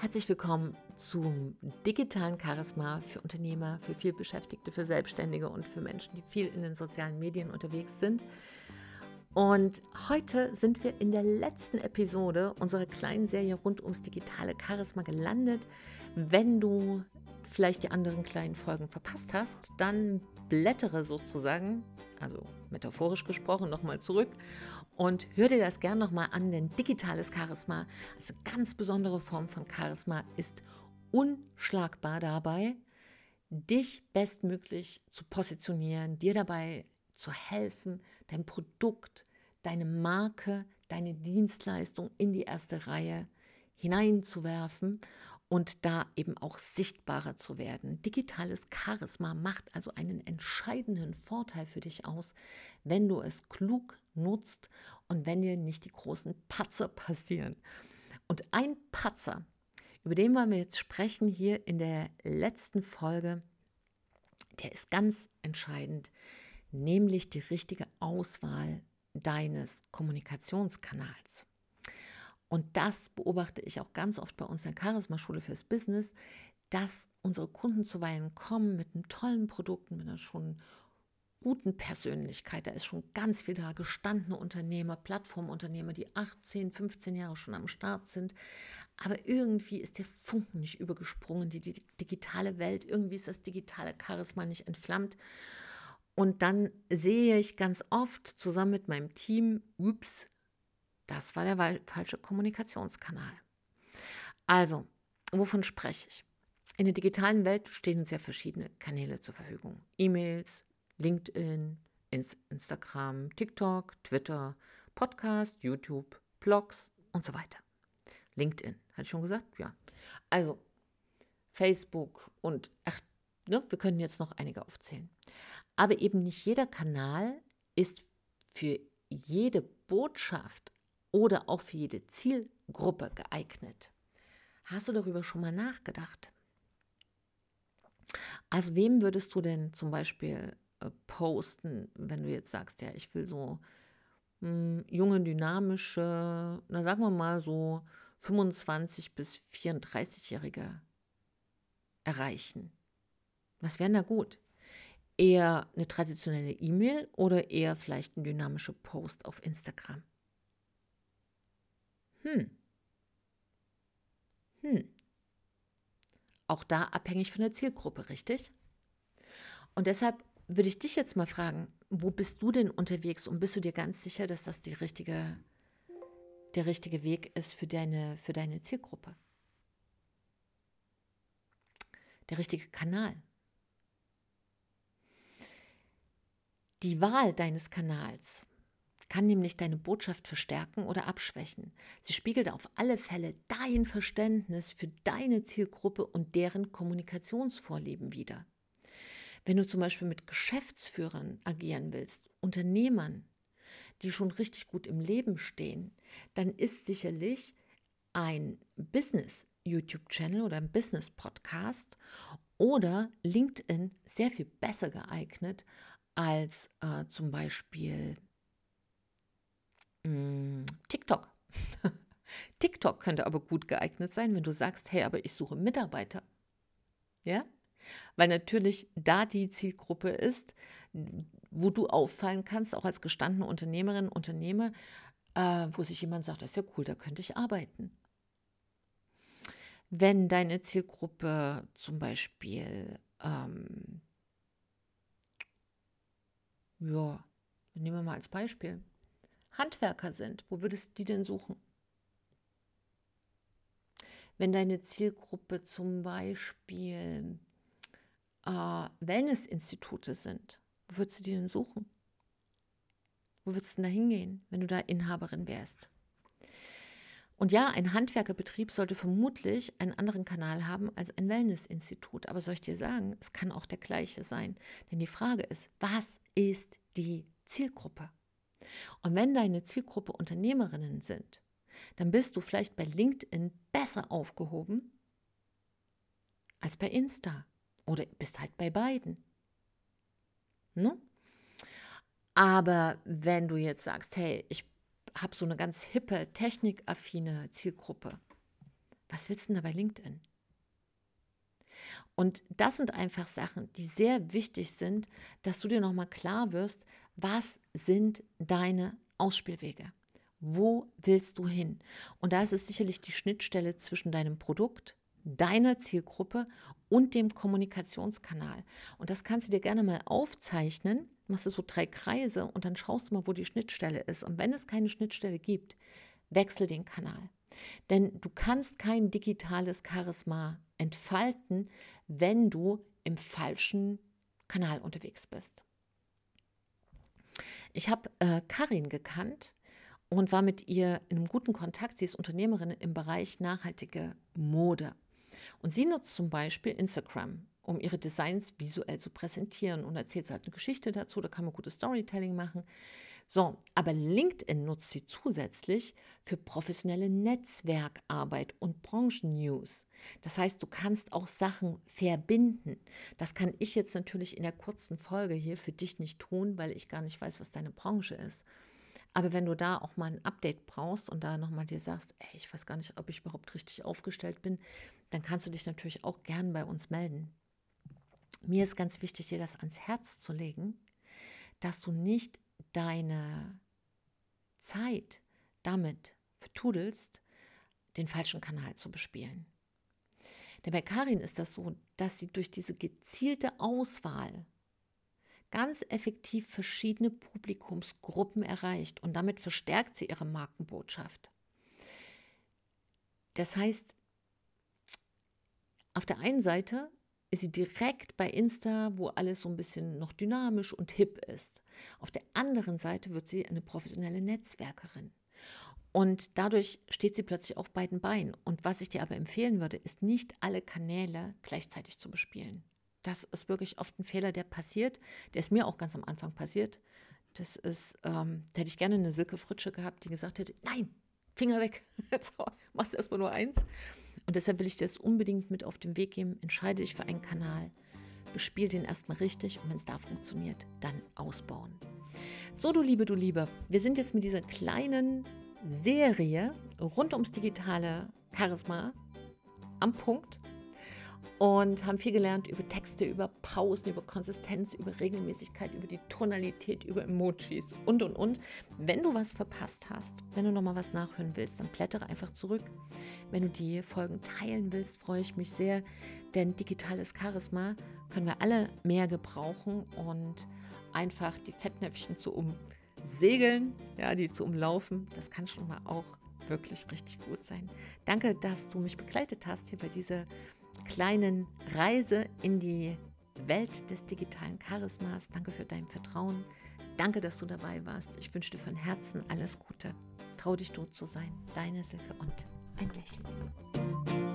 Herzlich willkommen zum digitalen Charisma für Unternehmer, für vielbeschäftigte, für Selbstständige und für Menschen, die viel in den sozialen Medien unterwegs sind. Und heute sind wir in der letzten Episode unserer kleinen Serie rund ums digitale Charisma gelandet. Wenn du vielleicht die anderen kleinen Folgen verpasst hast, dann blättere sozusagen, also metaphorisch gesprochen, nochmal zurück und hör dir das gern nochmal an, denn digitales Charisma, also ganz besondere Form von Charisma, ist unschlagbar dabei, dich bestmöglich zu positionieren, dir dabei zu helfen, dein Produkt, deine Marke, deine Dienstleistung in die erste Reihe hineinzuwerfen und da eben auch sichtbarer zu werden. Digitales Charisma macht also einen entscheidenden Vorteil für dich aus, wenn du es klug nutzt und wenn dir nicht die großen Patzer passieren. Und ein Patzer, über den wollen wir jetzt sprechen hier in der letzten Folge, der ist ganz entscheidend, nämlich die richtige Auswahl deines Kommunikationskanals. Und das beobachte ich auch ganz oft bei uns in der Charisma-Schule fürs Business, dass unsere Kunden zuweilen kommen mit einem tollen Produkt, mit einer schon guten Persönlichkeit. Da ist schon ganz viel da. Gestandene Unternehmer, Plattformunternehmer, die 18, 15 Jahre schon am Start sind. Aber irgendwie ist der Funken nicht übergesprungen, die, die digitale Welt. Irgendwie ist das digitale Charisma nicht entflammt. Und dann sehe ich ganz oft zusammen mit meinem Team, ups, das war der falsche Kommunikationskanal. Also, wovon spreche ich? In der digitalen Welt stehen uns ja verschiedene Kanäle zur Verfügung. E-Mails, LinkedIn, Instagram, TikTok, Twitter, Podcast, YouTube, Blogs und so weiter. LinkedIn, hatte ich schon gesagt? Ja. Also Facebook und ach, ne, wir können jetzt noch einige aufzählen. Aber eben nicht jeder Kanal ist für jede Botschaft oder auch für jede Zielgruppe geeignet. Hast du darüber schon mal nachgedacht? Also wem würdest du denn zum Beispiel posten, wenn du jetzt sagst, ja, ich will so mh, hm, junge, dynamische, na sagen wir mal so 25 bis 34-Jährige erreichen? Was wäre da gut? Eher eine traditionelle E-Mail oder eher vielleicht ein dynamischer Post auf Instagram? Hm. Hm. Auch da abhängig von der Zielgruppe, richtig? Und deshalb würde ich dich jetzt mal fragen, wo bist du denn unterwegs und bist du dir ganz sicher, dass das die richtige, der richtige Weg ist für deine, für deine Zielgruppe? Der richtige Kanal. Die Wahl deines Kanals kann nämlich deine Botschaft verstärken oder abschwächen. Sie spiegelt auf alle Fälle dein Verständnis für deine Zielgruppe und deren Kommunikationsvorlieben wider. Wenn du zum Beispiel mit Geschäftsführern agieren willst, Unternehmern, die schon richtig gut im Leben stehen, dann ist sicherlich ein Business-YouTube-Channel oder ein Business-Podcast oder LinkedIn sehr viel besser geeignet als äh, zum Beispiel mh, mm, TikTok. TikTok könnte aber gut geeignet sein, wenn du sagst, hey, aber ich suche Mitarbeiter. Ja? Weil natürlich da die Zielgruppe ist, wo du auffallen kannst, auch als gestandene Unternehmerin, Unternehmer, äh, wo sich jemand sagt, das ist ja cool, da könnte ich arbeiten. Wenn deine Zielgruppe zum Beispiel, ähm, ja, nehmen wir mal als Beispiel, Handwerker sind, wo würdest du die denn suchen? Wenn deine Zielgruppe zum Beispiel äh, Wellnessinstitute sind, wo würdest du die denn suchen? Wo würdest du denn da hingehen, wenn du da Inhaberin wärst? Und ja, ein Handwerkerbetrieb sollte vermutlich einen anderen Kanal haben als ein Wellnessinstitut. Aber soll ich dir sagen, es kann auch der gleiche sein. Denn die Frage ist, was ist die Zielgruppe? Und wenn deine Zielgruppe Unternehmerinnen sind, dann bist du vielleicht bei LinkedIn besser aufgehoben als bei Insta oder bist halt bei beiden. Ne? Aber wenn du jetzt sagst, hey, ich habe so eine ganz hippe, technikaffine Zielgruppe, Was willst du denn da bei LinkedIn? Und das sind einfach Sachen, die sehr wichtig sind, dass du dir nochmal klar wirst, was sind deine Ausspielwege? Wo willst du hin? Und da ist es sicherlich die Schnittstelle zwischen deinem Produkt, deiner Zielgruppe und dem Kommunikationskanal. Und das kannst du dir gerne mal aufzeichnen, machst du so drei Kreise und dann schaust du mal, wo die Schnittstelle ist. Und wenn es keine Schnittstelle gibt, wechsle den Kanal. Denn du kannst kein digitales Charisma entfalten, wenn du im falschen Kanal unterwegs bist. Ich habe äh, Karin gekannt und war mit ihr in einem guten Kontakt. Sie ist Unternehmerin im Bereich nachhaltige Mode. Und sie nutzt zum Beispiel Instagram, um ihre Designs visuell zu präsentieren und erzählt halt eine Geschichte dazu. Da kann man gutes Storytelling machen. So, aber LinkedIn nutzt sie zusätzlich für professionelle Netzwerkarbeit und Branchennews. Das heißt, du kannst auch Sachen verbinden. Das kann ich jetzt natürlich in der kurzen Folge hier für dich nicht tun, weil ich gar nicht weiß, was deine Branche ist. Aber wenn du da auch mal ein Update brauchst und da nochmal dir sagst, ey, ich weiß gar nicht, ob ich überhaupt richtig aufgestellt bin, dann kannst du dich natürlich auch gern bei uns melden. Mir ist ganz wichtig, dir das ans Herz zu legen, dass du nicht deine Zeit damit vertudelst, den falschen Kanal zu bespielen. Denn bei Karin ist das so, dass sie durch diese gezielte Auswahl ganz effektiv verschiedene Publikumsgruppen erreicht und damit verstärkt sie ihre Markenbotschaft. Das heißt, auf der einen Seite ist sie direkt bei Insta, wo alles so ein bisschen noch dynamisch und hip ist. Auf der anderen Seite wird sie eine professionelle Netzwerkerin. Und dadurch steht sie plötzlich auf beiden Beinen. Und was ich dir aber empfehlen würde, ist nicht alle Kanäle gleichzeitig zu bespielen. Das ist wirklich oft ein Fehler, der passiert. Der ist mir auch ganz am Anfang passiert. Das ist, ähm, da hätte ich gerne eine Silke Fritsche gehabt, die gesagt hätte, nein, Finger weg, jetzt machst du erstmal nur eins. Und deshalb will ich dir das unbedingt mit auf den Weg geben. Entscheide dich für einen Kanal, bespiel den erstmal richtig und wenn es da funktioniert, dann ausbauen. So, du Liebe, du Liebe, wir sind jetzt mit dieser kleinen Serie rund ums digitale Charisma am Punkt und haben viel gelernt über Texte, über Pausen, über Konsistenz, über Regelmäßigkeit, über die Tonalität, über Emojis und und und. Wenn du was verpasst hast, wenn du nochmal was nachhören willst, dann blättere einfach zurück. Wenn du die Folgen teilen willst, freue ich mich sehr, denn digitales Charisma können wir alle mehr gebrauchen und einfach die Fettnäpfchen zu umsegeln, ja, die zu umlaufen, das kann schon mal auch wirklich richtig gut sein. Danke, dass du mich begleitet hast hier bei dieser kleinen Reise in die Welt des digitalen Charismas. Danke für dein Vertrauen. Danke, dass du dabei warst. Ich wünsche dir von Herzen alles Gute. Trau dich, du zu sein. Deine Silke und ein Lächeln.